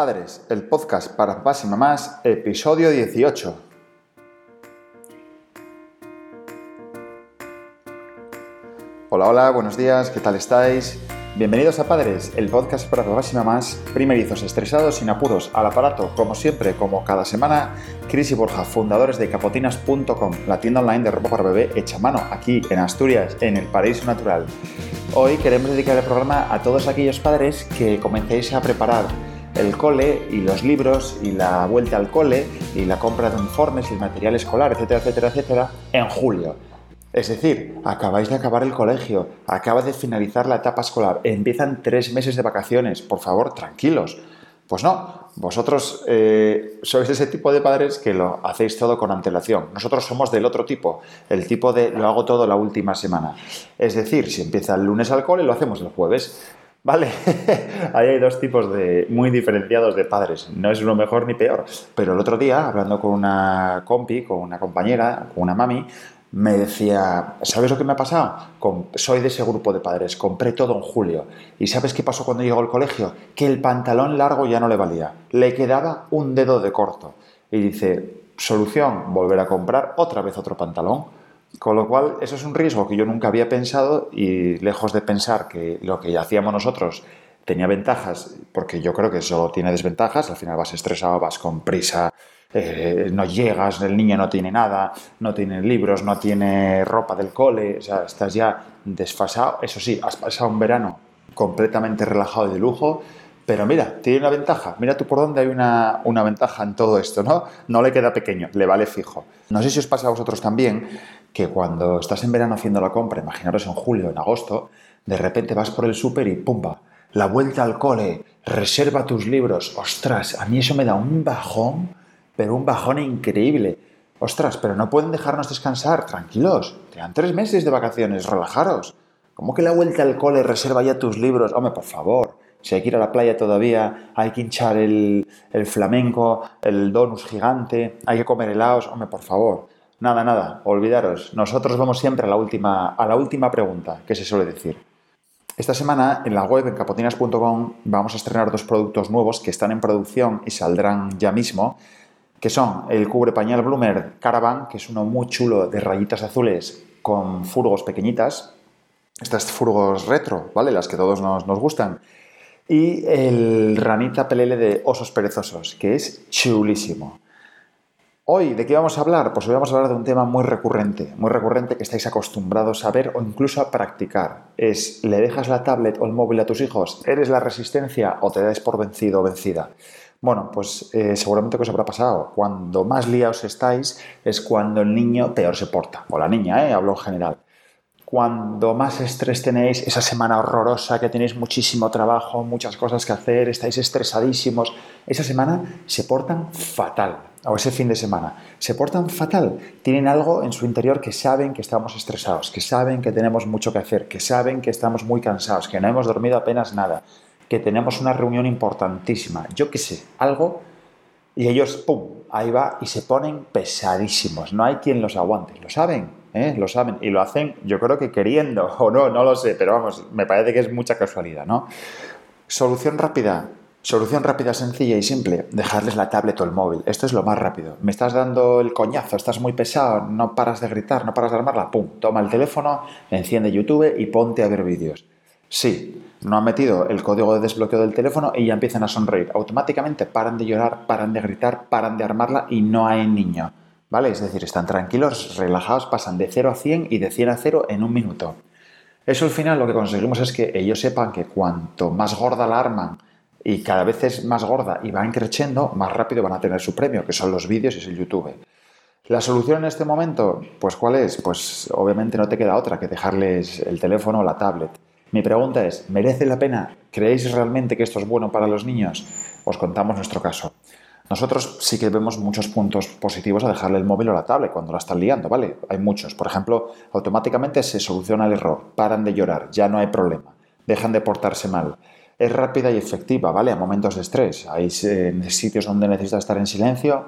Padres, el podcast para papás y mamás, episodio 18. Hola, hola, buenos días, ¿qué tal estáis? Bienvenidos a Padres, el podcast para papás y mamás, primerizos, estresados, sin apuros, al aparato, como siempre, como cada semana, Cris y Borja, fundadores de capotinas.com, la tienda online de ropa para bebé hecha a mano, aquí en Asturias, en el paraíso natural. Hoy queremos dedicar el programa a todos aquellos padres que comencéis a preparar el cole y los libros y la vuelta al cole y la compra de uniformes y el material escolar, etcétera, etcétera, etcétera, en julio. Es decir, acabáis de acabar el colegio, acaba de finalizar la etapa escolar, empiezan tres meses de vacaciones, por favor, tranquilos. Pues no, vosotros eh, sois ese tipo de padres que lo hacéis todo con antelación. Nosotros somos del otro tipo, el tipo de lo hago todo la última semana. Es decir, si empieza el lunes al cole, lo hacemos el jueves. Vale, ahí hay dos tipos de muy diferenciados de padres. No es uno mejor ni peor. Pero el otro día, hablando con una compi, con una compañera, con una mami, me decía, ¿sabes lo que me ha pasado? soy de ese grupo de padres, compré todo en julio. ¿Y sabes qué pasó cuando llegó al colegio? Que el pantalón largo ya no le valía, le quedaba un dedo de corto. Y dice, solución, volver a comprar otra vez otro pantalón. Con lo cual, eso es un riesgo que yo nunca había pensado y lejos de pensar que lo que hacíamos nosotros tenía ventajas, porque yo creo que eso tiene desventajas, al final vas estresado, vas con prisa, eh, no llegas, el niño no tiene nada, no tiene libros, no tiene ropa del cole, o sea, estás ya desfasado. Eso sí, has pasado un verano completamente relajado y de lujo, pero mira, tiene una ventaja. Mira tú por dónde hay una, una, ventaja en todo esto, ¿no? No le queda pequeño, le vale fijo. No sé si os pasa a vosotros también que cuando estás en verano haciendo la compra, imaginaros en julio, en agosto, de repente vas por el súper y ¡pumba! La vuelta al cole, reserva tus libros. Ostras, a mí eso me da un bajón pero un bajón increíble. Ostras, pero no pueden dejarnos descansar, tranquilos. Quedan tres meses de vacaciones, relajaros. ¿Cómo que la vuelta al cole reserva ya tus libros? Hombre, por favor. Si hay que ir a la playa todavía, hay que hinchar el, el flamenco, el donus gigante, hay que comer helados. Hombre, por favor. Nada, nada, olvidaros. Nosotros vamos siempre a la última, a la última pregunta que se suele decir. Esta semana en la web en capotinas.com vamos a estrenar dos productos nuevos que están en producción y saldrán ya mismo que son el cubre pañal Bloomer Caravan, que es uno muy chulo de rayitas azules con furgos pequeñitas, estas furgos retro, ¿vale? Las que todos nos, nos gustan. Y el ranita pelele de osos perezosos, que es chulísimo. Hoy, ¿de qué vamos a hablar? Pues hoy vamos a hablar de un tema muy recurrente, muy recurrente que estáis acostumbrados a ver o incluso a practicar. Es, ¿le dejas la tablet o el móvil a tus hijos? ¿Eres la resistencia o te das por vencido o vencida? Bueno, pues eh, seguramente que os habrá pasado. Cuando más liados estáis es cuando el niño peor se porta. O la niña, ¿eh? hablo en general. Cuando más estrés tenéis, esa semana horrorosa, que tenéis muchísimo trabajo, muchas cosas que hacer, estáis estresadísimos, esa semana se portan fatal. O ese fin de semana. Se portan fatal. Tienen algo en su interior que saben que estamos estresados, que saben que tenemos mucho que hacer, que saben que estamos muy cansados, que no hemos dormido apenas nada que tenemos una reunión importantísima, yo qué sé, algo, y ellos, ¡pum!, ahí va y se ponen pesadísimos, no hay quien los aguante, lo saben, ¿eh? lo saben, y lo hacen yo creo que queriendo, o no, no lo sé, pero vamos, me parece que es mucha casualidad, ¿no? Solución rápida, Solución rápida, sencilla y simple, dejarles la tablet o el móvil. Esto es lo más rápido. Me estás dando el coñazo, estás muy pesado, no paras de gritar, no paras de armarla. Pum, toma el teléfono, enciende YouTube y ponte a ver vídeos. Sí, no han metido el código de desbloqueo del teléfono y ya empiezan a sonreír. Automáticamente paran de llorar, paran de gritar, paran de armarla y no hay niño. ¿Vale? Es decir, están tranquilos, relajados, pasan de 0 a 100 y de 100 a 0 en un minuto. Eso al final lo que conseguimos es que ellos sepan que cuanto más gorda la arman y cada vez es más gorda y van creciendo, más rápido van a tener su premio, que son los vídeos y es el YouTube. La solución en este momento, pues ¿cuál es? Pues obviamente no te queda otra que dejarles el teléfono o la tablet. Mi pregunta es, ¿merece la pena? ¿Creéis realmente que esto es bueno para los niños? Os contamos nuestro caso. Nosotros sí que vemos muchos puntos positivos a dejarle el móvil o la tablet cuando la están liando, ¿vale? Hay muchos. Por ejemplo, automáticamente se soluciona el error, paran de llorar, ya no hay problema, dejan de portarse mal. Es rápida y efectiva, ¿vale? A momentos de estrés. Hay eh, sitios donde necesitas estar en silencio,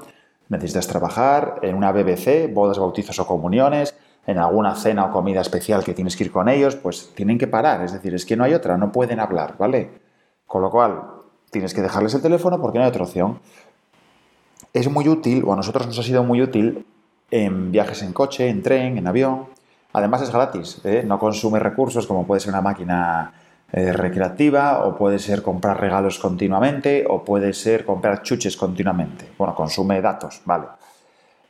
necesitas trabajar, en una BBC, bodas, bautizos o comuniones, en alguna cena o comida especial que tienes que ir con ellos, pues tienen que parar. Es decir, es que no hay otra, no pueden hablar, ¿vale? Con lo cual, tienes que dejarles el teléfono porque no hay otra opción. Es muy útil, o a nosotros nos ha sido muy útil, en viajes en coche, en tren, en avión. Además es gratis, ¿eh? no consume recursos como puede ser una máquina eh, recreativa o puede ser comprar regalos continuamente o puede ser comprar chuches continuamente. Bueno, consume datos, vale.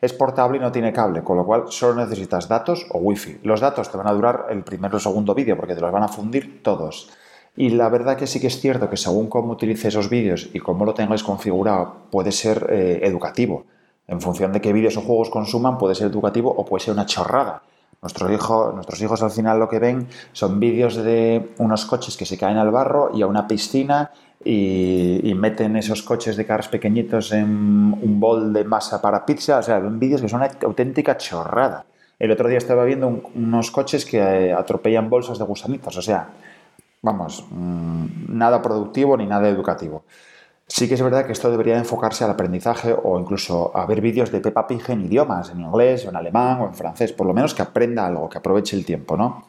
Es portable y no tiene cable, con lo cual solo necesitas datos o wifi. Los datos te van a durar el primer o segundo vídeo porque te los van a fundir todos. Y la verdad que sí que es cierto que según cómo utilice esos vídeos y cómo lo tengáis configurado, puede ser eh, educativo. En función de qué vídeos o juegos consuman, puede ser educativo o puede ser una chorrada. Nuestros, nuestros hijos al final lo que ven son vídeos de unos coches que se caen al barro y a una piscina y, meten esos coches de cars pequeñitos en un bol de masa para pizza. O sea, ven vídeos que son una auténtica chorrada. El otro día estaba viendo unos coches que eh, atropellan bolsas de gusanitos. O sea, vamos, mm, nada productivo ni nada educativo. Sí que es verdad que esto debería enfocarse al aprendizaje o incluso a ver vídeos de Peppa Pig en idiomas, en inglés o en alemán o en francés, por lo menos que aprenda algo, que aproveche el tiempo, ¿no?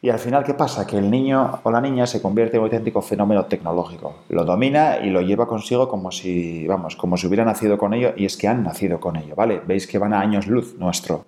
Y al final, ¿qué pasa? Que el niño o la niña se convierte en un auténtico fenómeno tecnológico. Lo domina y lo lleva consigo como si, vamos, como si hubiera nacido con ello y es que han nacido con ello, ¿vale? Veis que van a años luz nuestro.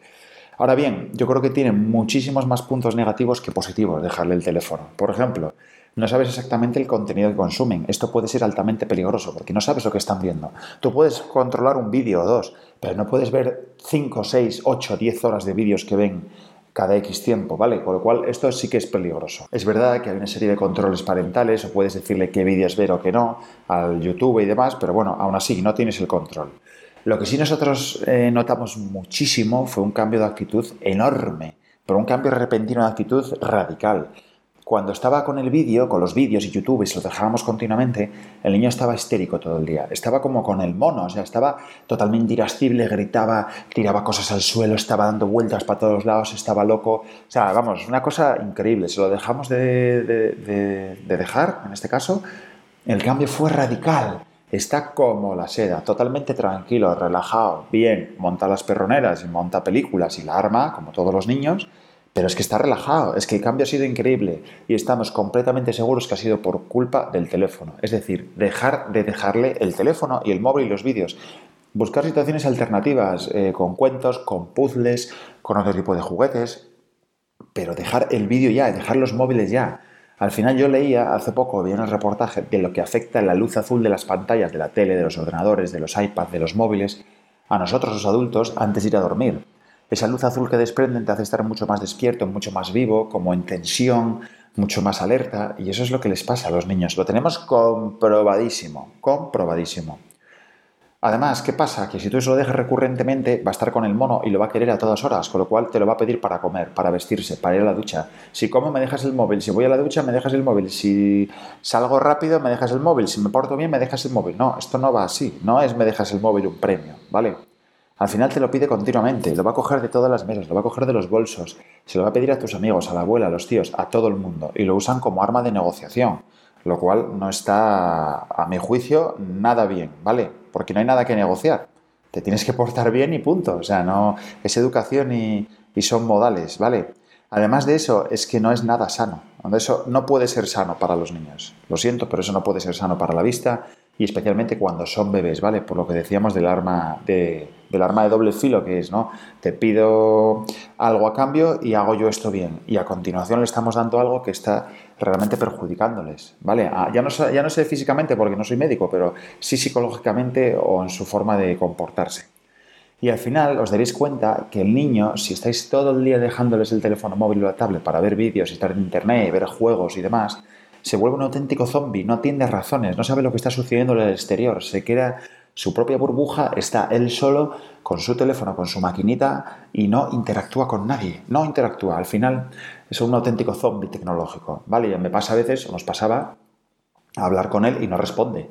Ahora bien, yo creo que tiene muchísimos más puntos negativos que positivos dejarle el teléfono. Por ejemplo, no sabes exactamente el contenido que consumen. Esto puede ser altamente peligroso porque no sabes lo que están viendo. Tú puedes controlar un vídeo o dos, pero no puedes ver 5, 6, 8, 10 horas de vídeos que ven cada X tiempo, ¿vale? Con lo cual esto sí que es peligroso. Es verdad que hay una serie de controles parentales o puedes decirle qué vídeos ver o qué no al YouTube y demás, pero bueno, aún así no tienes el control. Lo que sí nosotros eh, notamos muchísimo fue un cambio de actitud enorme, pero un cambio repentino de actitud radical. Cuando estaba con el vídeo, con los vídeos y YouTube y se los dejábamos continuamente, el niño estaba histérico todo el día. Estaba como con el mono, o sea, estaba totalmente irascible, gritaba, tiraba cosas al suelo, estaba dando vueltas para todos lados, estaba loco. O sea, vamos, una cosa increíble. Se lo dejamos de, de dejar, en este caso, el cambio fue radical. Está como la seda, totalmente tranquilo, relajado, bien, monta las perroneras y monta películas y la arma, como todos los niños, pero es que está relajado, es que el cambio ha sido increíble y estamos completamente seguros que ha sido por culpa del teléfono. Es decir, dejar de dejarle el teléfono y el móvil y los vídeos. Buscar situaciones alternativas, eh, con cuentos, con puzzles, con otro tipo de juguetes, pero dejar el vídeo ya, dejar los móviles ya. Al final yo leía hace poco, vi un reportaje de lo que afecta la luz azul de las pantallas de la tele, de los ordenadores, de los iPads, de los móviles, a nosotros los adultos antes de ir a dormir. Esa luz azul que desprenden te hace estar mucho más despierto, mucho más vivo, como en tensión, mucho más alerta, y eso es lo que les pasa a los niños. Lo tenemos comprobadísimo, comprobadísimo. Además, ¿qué pasa? Que si tú eso lo dejas recurrentemente, va a estar con el mono y lo va a querer a todas horas, con lo cual te lo va a pedir para comer, para vestirse, para ir a la ducha. Si como, me dejas el móvil. Si voy a la ducha, me dejas el móvil. Si salgo rápido, me dejas el móvil. Si me porto bien, me dejas el móvil. No, esto no va así. No es me dejas el móvil un premio, ¿vale? Al final te lo pide continuamente, lo va a coger de todas las mesas, lo va a coger de los bolsos, se lo va a pedir a tus amigos, a la abuela, a los tíos, a todo el mundo, y lo usan como arma de negociación, lo cual no está, a mi juicio, nada bien, ¿vale? porque no hay nada que negociar. Te tienes que portar bien y punto. O sea, no es educación y, son modales, ¿vale? Además de eso, es que no es nada sano. Eso no puede ser sano para los niños. Lo siento, pero eso no puede ser sano para la vista y especialmente cuando son bebés, ¿vale? Por lo que decíamos del arma de, del arma de doble filo que es, ¿no? Te pido algo a cambio y hago yo esto bien. Y a continuación le estamos dando algo que está realmente perjudicándoles, ¿vale? Ah, ya, no, ya no sé físicamente porque no soy médico, pero sí psicológicamente o en su forma de comportarse. Y al final os daréis cuenta que el niño, si estáis todo el día dejándoles el teléfono móvil o la tablet para ver vídeos, estar en internet, ver juegos y demás, se vuelve un auténtico zombie, no atiende razones, no sabe lo que está sucediendo en el exterior, se queda su propia burbuja, está él solo con su teléfono, con su maquinita y no interactúa con nadie, no interactúa. Al final es un auténtico zombie tecnológico, ¿vale? Y me pasa a veces, nos pasaba, hablar con él y no responde.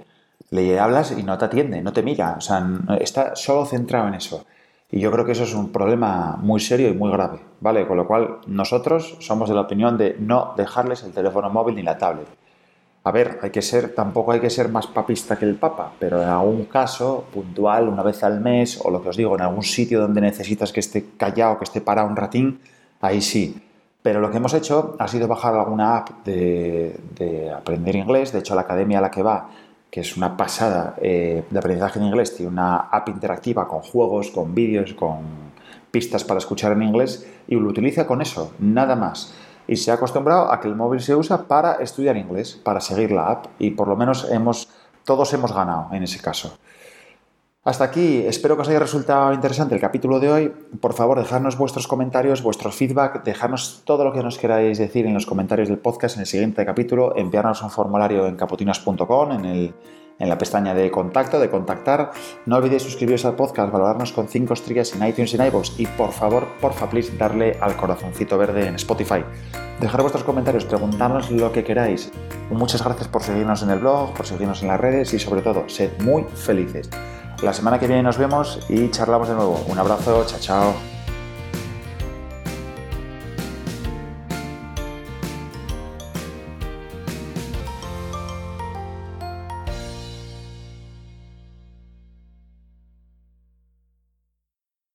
Le hablas y no te atiende, no te mira, o sea, está solo centrado en eso. Y yo creo que eso es un problema muy serio y muy grave, ¿vale? Con lo cual nosotros somos de la opinión de no dejarles el teléfono móvil ni la tablet. A ver, hay que ser, tampoco hay que ser más papista que el Papa, pero en algún caso puntual, una vez al mes, o lo que os digo, en algún sitio donde necesitas que esté callado, que esté parado un ratín, ahí sí. Pero lo que hemos hecho ha sido bajar alguna app de, aprender inglés. De hecho, la academia a la que va, que es una pasada eh, de aprendizaje en inglés, tiene una app interactiva con juegos, con vídeos, con pistas para escuchar en inglés y lo utiliza con eso, nada más. Y se ha acostumbrado a que el móvil se usa para estudiar inglés, para seguir la app y por lo menos hemos, todos hemos ganado en ese caso. Hasta aquí, espero que os haya resultado interesante el capítulo de hoy. Por favor, dejadnos vuestros comentarios, vuestro feedback, dejadnos todo lo que nos queráis decir en los comentarios del podcast en el siguiente capítulo, enviarnos un formulario en capotinas.com, en, en la pestaña de contacto, de contactar. No olvidéis suscribiros al podcast, valorarnos con 5 estrellas en iTunes y en iVoox y por favor, porfa, please, darle al corazoncito verde en Spotify. Dejar vuestros comentarios, preguntarnos lo que queráis. Muchas gracias por seguirnos en el blog, por seguirnos en las redes y sobre todo, sed muy felices. La semana que viene nos vemos y charlamos de nuevo. Un abrazo, chao, chao.